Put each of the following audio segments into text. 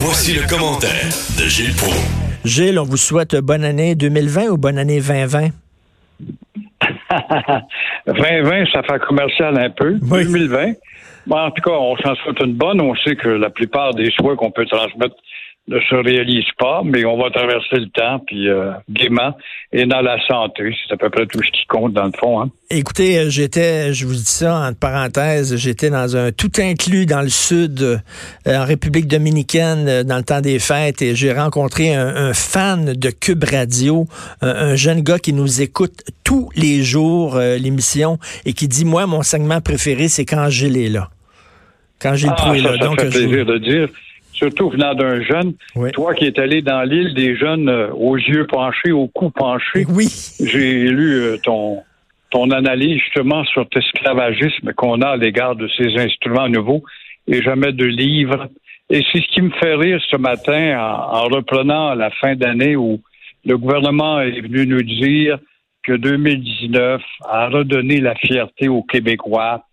Voici le commentaire de Gilles Pro. Gilles, on vous souhaite bonne année 2020 ou bonne année 2020? 2020, ça fait commercial un peu. 2020. en tout cas, on s'en souhaite une bonne. On sait que la plupart des choix qu'on peut transmettre ne se réalise pas, mais on va traverser le temps, puis euh, gaiement, et dans la santé. C'est à peu près tout ce qui compte, dans le fond. Hein. Écoutez, euh, j'étais, je vous dis ça en parenthèse, j'étais dans un tout inclus dans le sud, euh, en République dominicaine, euh, dans le temps des fêtes, et j'ai rencontré un, fan de Cube Radio, un, jeune gars qui nous écoute tous les jours, l'émission, et qui dit, moi, mon segment préféré, c'est quand Gilles est là. Quand Gilles ah, là. Ça Donc, fait plaisir de dire surtout venant d'un jeune. Toi qui es allé dans l'île des jeunes euh, aux yeux penchés, au cou penché. Oui. J'ai lu euh, ton, ton analyse justement sur l'esclavagisme qu'on a à l'égard de ces instruments nouveaux et jamais de livres. Et c'est ce qui me fait rire ce matin en, reprenant la fin d'année où le gouvernement est venu nous dire que 2019 a redonné la fierté aux Québécois.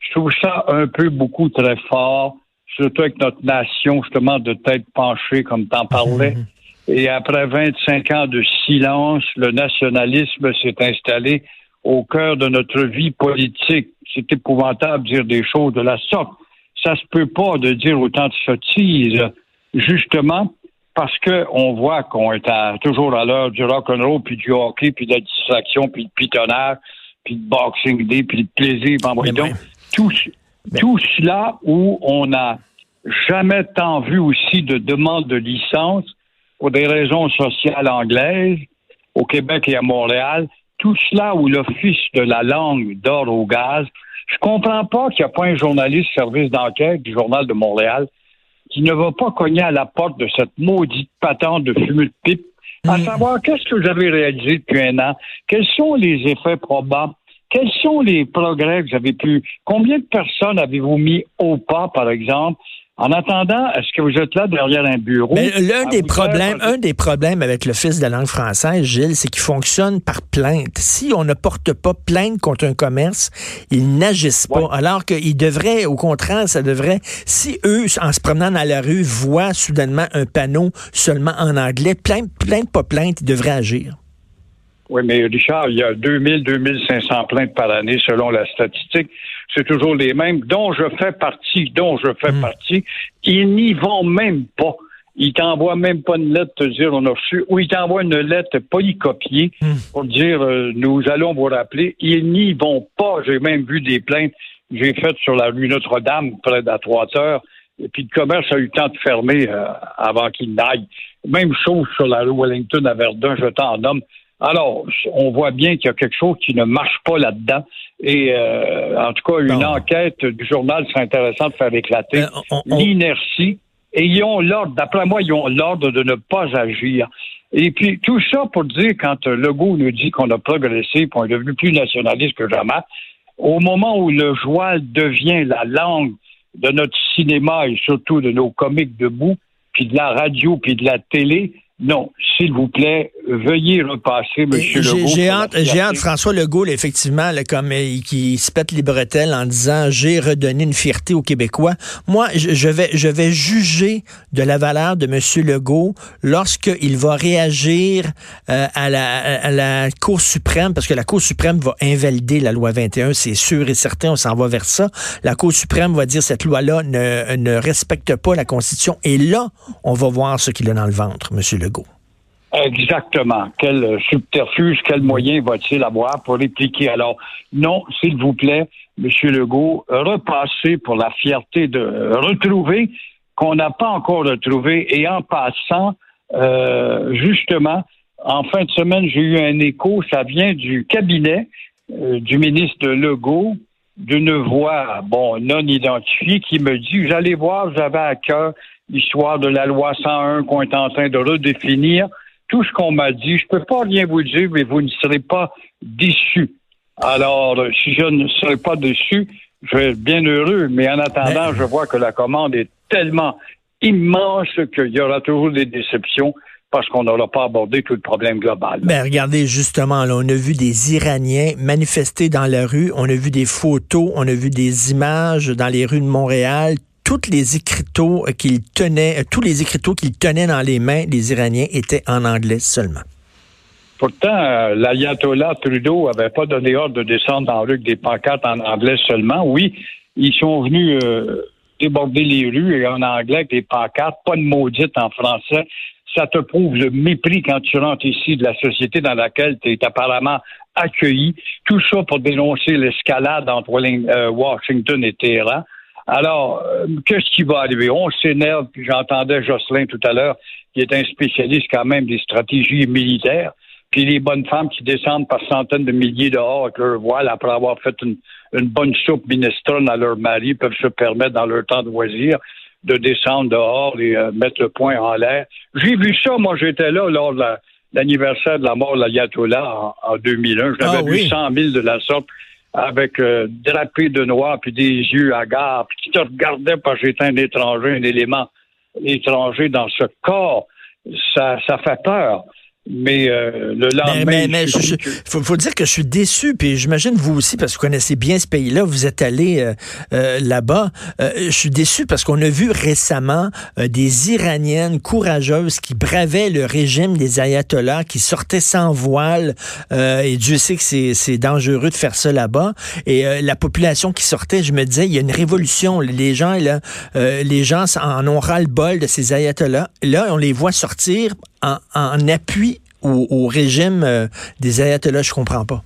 Je trouve ça un peu beaucoup très fort surtout avec notre nation, justement, de tête penchée, comme t'en parlais. Et après 25 ans de silence, le nationalisme s'est installé au cœur de notre vie politique. C'est épouvantable de dire des choses de la sorte. Ça se peut pas de dire autant de sottises, justement, parce que on voit qu'on est toujours à l'heure du rock and roll, puis du hockey, puis de la distraction, puis du pitonnage, puis de boxing day, puis de plaisir. donc, tout, tout cela où on n'a jamais tant vu aussi de demandes de licence pour des raisons sociales anglaises au Québec et à Montréal. Tout cela où l'Office de la langue dort au gaz. Je comprends pas qu'il n'y a pas un journaliste service d'enquête du Journal de Montréal qui ne va pas cogner à la porte de cette maudite patente de fumée de pipe, à mm. savoir qu'est-ce que vous avez réalisé depuis un an, quels sont les effets probables, quels sont les progrès que vous avez pu... Combien de personnes avez-vous mis au pas, par exemple? En attendant, est-ce que vous êtes là derrière un bureau? l'un des problèmes, un des problèmes avec l'Office de la langue française, Gilles, c'est qu'il fonctionne par plainte. Si on ne porte pas plainte contre un commerce, ils n'agissent pas. Alors qu'ils devraient, au contraire, ça devrait, si eux, en se promenant dans la rue, voient soudainement un panneau seulement en anglais, plainte, plainte, pas plainte, ils devraient agir. Oui, mais Richard, il y a 2000, 2500 plaintes par année selon la statistique. C'est toujours les mêmes, dont je fais partie, dont je fais hmm. partie. Ils n'y vont même pas. Ils t'envoient même pas une lettre te dire on a reçu, ou ils t'envoient une lettre polycopiée hmm. pour dire euh, nous allons vous rappeler. Ils n'y vont pas. J'ai même vu des plaintes j'ai faites sur la rue Notre-Dame près d'à trois heures. Et puis le commerce a eu le temps de fermer euh, avant qu'il n'aille. Même chose sur la rue Wellington à Verdun, je t'en nomme. Alors, on voit bien qu'il y a quelque chose qui ne marche pas là-dedans. Et euh, en tout cas, une enquête du journal serait intéressant de faire éclater euh, l'inertie. Et ils ont l'ordre, d'après moi, ils ont l'ordre de ne pas agir. Et puis, tout ça pour dire, quand Legault nous dit qu'on a progressé, qu'on est devenu plus nationaliste que jamais, au moment où le joual devient la langue de notre cinéma et surtout de nos comiques debout, puis de la radio, puis de la télé, non, s'il vous plaît, veuillez repasser, M. Legault. J'ai hâte, j'ai hâte, François Legault, effectivement, comme euh, qui se pète les bretelles en disant j'ai redonné une fierté aux Québécois. Moi, je, vais, je vais juger de la valeur de M. Legault lorsqu'il va réagir euh, à, la, à la Cour suprême, parce que la Cour suprême va invalider la loi 21, c'est sûr et certain, on s'en va vers ça. La Cour suprême va dire cette loi-là ne, ne respecte pas la Constitution. Et là, on va voir ce qu'il a dans le ventre, M. Legault. Exactement. Quel subterfuge, quel moyen va-t-il avoir pour répliquer? Alors, non, s'il vous plaît, M. Legault, repassez pour la fierté de retrouver qu'on n'a pas encore retrouvé. Et en passant, euh, justement, en fin de semaine, j'ai eu un écho, ça vient du cabinet euh, du ministre Legault, d'une voix, bon, non identifiée, qui me dit, j'allais voir, j'avais à cœur l'histoire de la loi 101 qu'on est en train de redéfinir. Tout ce qu'on m'a dit, je ne peux pas rien vous dire, mais vous ne serez pas déçus. Alors, si je ne serai pas déçu, je vais être bien heureux, mais en attendant, je vois que la commande est tellement immense qu'il y aura toujours des déceptions parce qu'on n'aura pas abordé tout le problème global. Ben, regardez, justement, là, on a vu des Iraniens manifester dans la rue, on a vu des photos, on a vu des images dans les rues de Montréal, toutes les écriteaux qu'il tenait, tous les écriteaux qu'il tenait dans les mains, les Iraniens, étaient en anglais seulement. Pourtant, euh, l'ayatollah Trudeau avait pas donné ordre de descendre la rue des pancartes en anglais seulement. Oui, ils sont venus euh, déborder les rues en anglais avec des pancartes, pas de maudite en français. Ça te prouve le mépris quand tu rentres ici de la société dans laquelle tu es apparemment accueilli. Tout ça pour dénoncer l'escalade entre euh, Washington et Téhéran. Alors, qu'est-ce qui va arriver? On s'énerve, puis j'entendais Jocelyn tout à l'heure, qui est un spécialiste quand même des stratégies militaires. Puis les bonnes femmes qui descendent par centaines de milliers dehors avec leur voile après avoir fait une, bonne soupe minestrone à leur mari peuvent se permettre dans leur temps de loisir de descendre dehors et euh, mettre le poing en l'air. J'ai vu ça, moi j'étais là lors de l'anniversaire de la mort de l'ayatollah en, 2001. J'avais ah vu 100 000 de la sorte avec euh, drapé de noir puis des yeux hagards puis qui te regardaient parce que j'étais un étranger, un élément étranger dans ce corps. Ça, ça fait peur. Mais euh, le lendemain, mais, mais, faut, faut, dire que je suis déçu, puis j'imagine vous aussi parce que vous connaissez bien ce pays-là, vous êtes allé euh, euh, là-bas. je suis déçu parce qu'on a vu récemment des Iraniennes courageuses qui bravaient le régime des ayatollahs, qui sortaient sans voile. et Dieu sait que c'est dangereux de faire ça là-bas. Et la population qui sortait, je me disais, il y a une révolution. Les gens là, les gens en ont ras le bol de ces ayatollahs. Là, on les voit sortir en, appui au, régime euh, des ayatollahs, je comprends pas.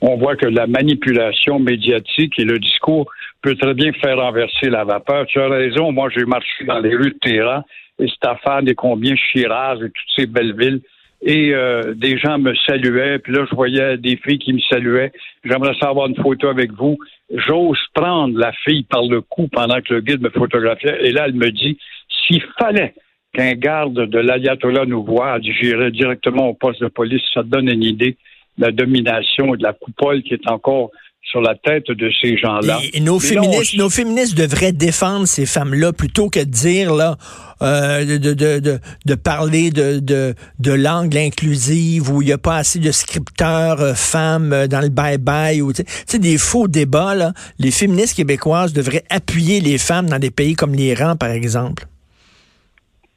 On voit que la manipulation médiatique et le discours peut très bien faire renverser la vapeur. Tu as raison, moi j'ai marché dans les rues de Téhéran et Staffan et combien Shiraz et toutes ces belles villes et euh, des gens me saluaient, puis là je voyais des filles qui me saluaient. J'aimerais savoir une photo avec vous. J'ose prendre la fille par le cou pendant que le guide me photographiait et là elle me dit s'il fallait qu'un garde de l'ayatollah nous voit, j'irai directement au poste de police, ça donne une idée de la domination et de la coupole qui est encore sur la tête de ces gens-là. Et, nos, féministes, nos féministes devraient défendre ces femmes-là plutôt que de dire là euh, de, de, de, de, parler de, de, de langue inclusive où il n'y a pas assez de scripteurs euh, femmes euh, dans le bye-bye ou tu sais des faux débats là. Les féministes québécoises devraient appuyer les femmes dans des pays comme l'Iran par exemple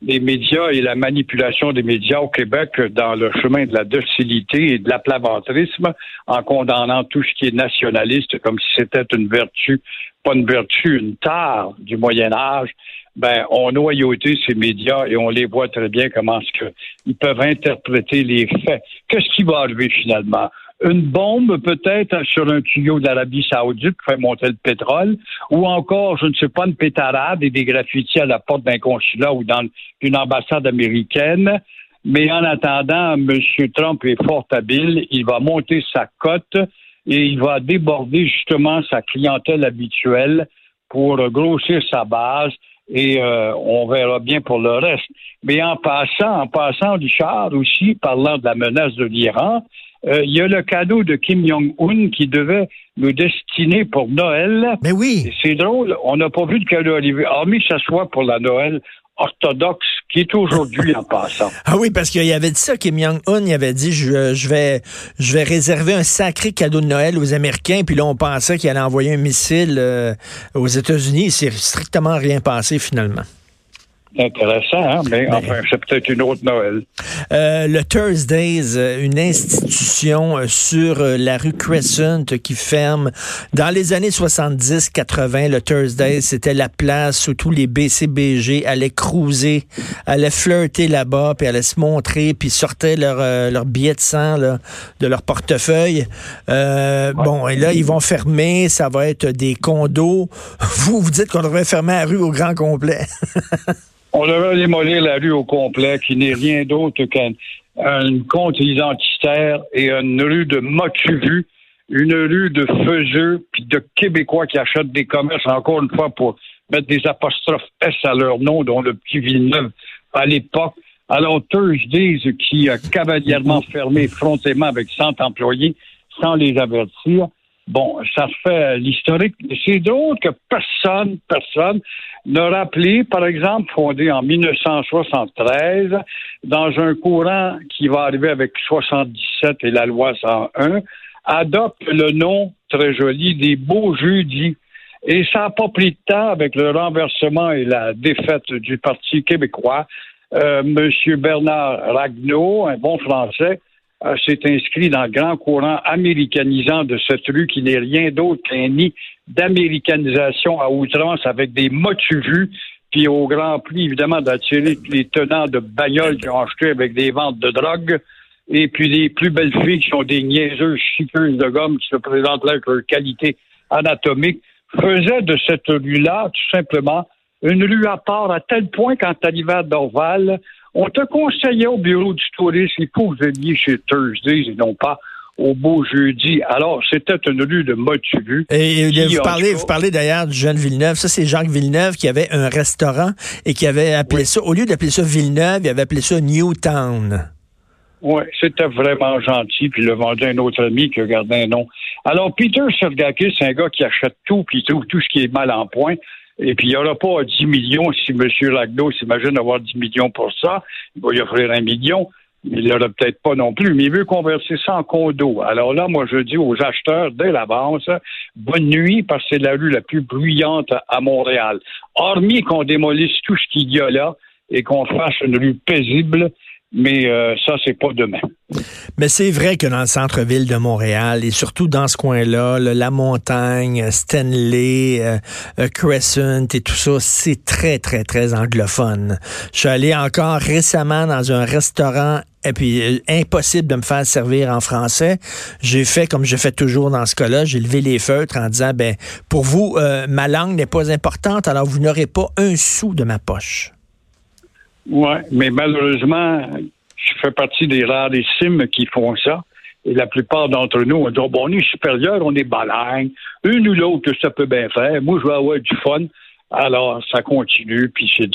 les médias et la manipulation des médias au Québec dans le chemin de la docilité et de l'aplaventrisme en condamnant tout ce qui est nationaliste comme si c'était une vertu, pas une vertu, une tare du Moyen Âge, ben, on noyauté ces médias et on les voit très bien comment ce que ils peuvent interpréter les faits. Qu'est-ce qui va arriver finalement? Une bombe peut-être sur un tuyau d'Arabie saoudite qui fait monter le pétrole, ou encore, je ne sais pas, une pétarade et des graffitis à la porte d'un consulat ou dans une ambassade américaine. Mais en attendant, M. Trump est fort habile, il va monter sa cote et il va déborder justement sa clientèle habituelle pour grossir sa base et euh, on verra bien pour le reste. Mais en passant, en passant, Richard aussi, parlant de la menace de l'Iran, euh, il y a le cadeau de Kim Jong-un qui devait nous destiner pour Noël. Mais oui. C'est drôle, on n'a pas vu de cadeau arriver, hormis que ce soit pour la Noël orthodoxe qui est aujourd'hui en passant. Ah oui, parce qu'il avait dit ça, Kim Jong-un, il avait dit je, je, vais je vais réserver un sacré cadeau de Noël aux Américains, puis là on pensait qu'il allait envoyer un missile euh, aux États-Unis, il s'est strictement rien passé finalement. Intéressant, hein? mais, enfin, c'est peut-être une autre Noël. Euh, le Thursdays, euh, une institution euh, sur la rue Crescent qui ferme. Dans les années 70-80, le Thursdays, c'était la place où tous les BCBG allaient cruiser, allaient flirter là-bas, puis allaient se montrer, puis sortaient leur, leur billet de sang là, de leur portefeuille. Bon, et là, ils vont fermer, ça va être des condos. Vous, vous dites qu'on devrait fermer la rue au grand complet. On devrait démolir la rue au complet, qui n'est rien d'autre qu'un compte identitaire et une rue de motu une rue de faiseux, puis de Québécois qui achètent des commerces, encore une fois, pour mettre des apostrophes S à leur nom, dont le petit Villeneuve à l'époque. Alors, Thursdays, qui a cavalièrement fermé frontalement avec 100 employés sans les avertir, Bon, ça fait l'historique. C'est drôle que personne, personne n'a rappelé, par exemple, fondé en 1973, dans un courant qui va arriver avec 77 et la loi 101, adopte le nom très joli des beaux jeudis. Et ça n'a pas pris de temps avec le renversement et la défaite du Parti québécois. Euh, Monsieur Bernard Ragnaud, un bon français, s'est inscrit dans le grand courant américanisant de cette rue qui n'est rien d'autre qu'un nid d'américanisation à outrance avec des motus vus, puis au grand prix, évidemment, d'attirer les tenants de bagnoles qui ont acheté avec des ventes de drogue, et puis les plus belles filles qui sont des niaiseuses chiqueuses de gomme qui se présentent là avec leur qualité anatomique, faisaient de cette rue-là, tout simplement, une rue à part, à tel point qu'en t'arrivais à Dorval, on te conseillait au bureau du tourisme, il faut que vous chez Thursdays et non pas au beau jeudi. Alors, c'était une rue de motu Et, vous, parlez, vous parlez d'ailleurs du jeune Villeneuve. Ça, c'est Jacques Villeneuve qui avait un restaurant et qui avait appelé ça, au lieu d'appeler ça Villeneuve, il avait appelé ça Newtown. Oui, c'était vraiment gentil, puis il l'a vendu à un autre ami qui a gardé un nom. Alors, Peter Sergakis, c'est un gars qui achète tout, puis il trouve tout ce qui est mal en point. Et puis, il n'y aura pas 10 millions si M. Lagdo s'imagine avoir 10 millions pour ça. Il va y offrir un million. Il l'aura peut-être pas non plus, mais il veut convertir ça en condo. Alors là, moi, je dis aux acheteurs dès la base, bonne nuit, parce que c'est la rue la plus bruyante à Montréal. Hormis qu'on démolisse tout ce qu'il y a là et qu'on fasse une rue paisible, mais euh, ça, c'est pas demain. Mais c'est vrai que dans le centre-ville de Montréal, et surtout dans ce coin-là, la montagne, Stanley, euh, euh, Crescent et tout ça, c'est très, très, très anglophone. Je suis allé encore récemment dans un restaurant et puis impossible de me faire servir en français. J'ai fait comme je fais toujours dans ce cas-là, j'ai levé les feutres en disant ben pour vous ma langue n'est pas importante, alors vous n'aurez pas un sou de ma poche. Oui, mais malheureusement, je fais partie des rarissimes qui font ça. Et la plupart d'entre nous, on dit, oh, on est supérieur, on est balagne. Une ou l'autre, ça peut bien faire. Moi, je vais avoir du fun. Alors, ça continue, puis c'est,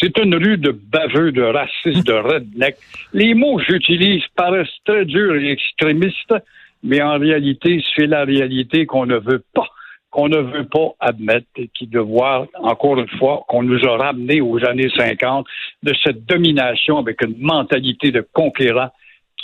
c'est, une rue de baveux, de racistes, de redneck. Les mots que j'utilise paraissent très durs et extrémistes, mais en réalité, c'est la réalité qu'on ne veut pas qu'on ne veut pas admettre et qui de voir, encore une fois, qu'on nous a ramené aux années 50 de cette domination avec une mentalité de conquérant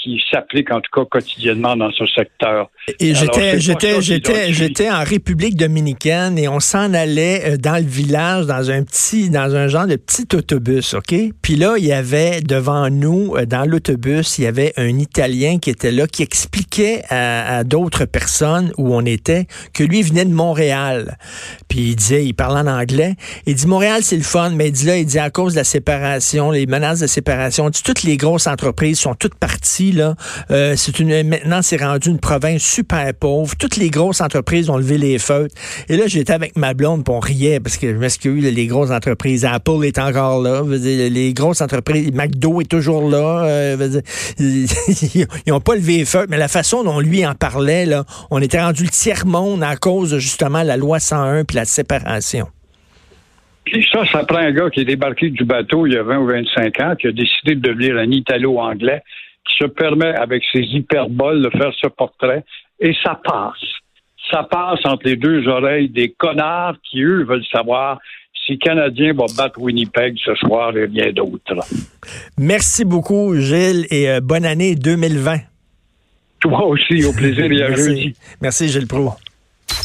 qui s'applique en tout cas quotidiennement dans ce secteur. Et j'étais j'étais j'étais j'étais en République dominicaine et on s'en allait euh, dans le village dans un petit dans un genre de petit autobus, OK? Puis là, il y avait devant nous euh, dans l'autobus, il y avait un Italien qui était là qui expliquait à, d'autres personnes où on était que lui venait de Montréal. Puis il disait il parlait en anglais, il dit Montréal c'est le fun, mais il dit là il dit à cause de la séparation, les menaces de séparation, toutes les grosses entreprises sont toutes parties euh, c'est une, maintenant, c'est rendu une province super pauvre. Toutes les grosses entreprises ont levé les feutres. Et là, j'étais avec ma blonde, pour on riait parce que je m'excuse, les grosses entreprises, Apple est encore là. les grosses entreprises, McDo est toujours là. Euh, ils n'ont pas levé les feutres, mais la façon dont lui en parlait, là, on était rendu le tiers-monde à cause de justement la loi 101 puis la séparation. Puis ça, ça prend un gars qui est débarqué du bateau il y a 20 ou 25 ans, qui a décidé de devenir un Italo-anglais, qui se permet, avec ses hyperboles, de faire ce portrait, et ça passe. Ça passe entre les deux oreilles des connards qui, eux, veulent savoir si Canadien va battre Winnipeg ce soir et rien d'autre. Merci beaucoup, Gilles, et euh, bonne année 2020. Toi aussi, au plaisir et à jeudi. Merci, Gilles Pro.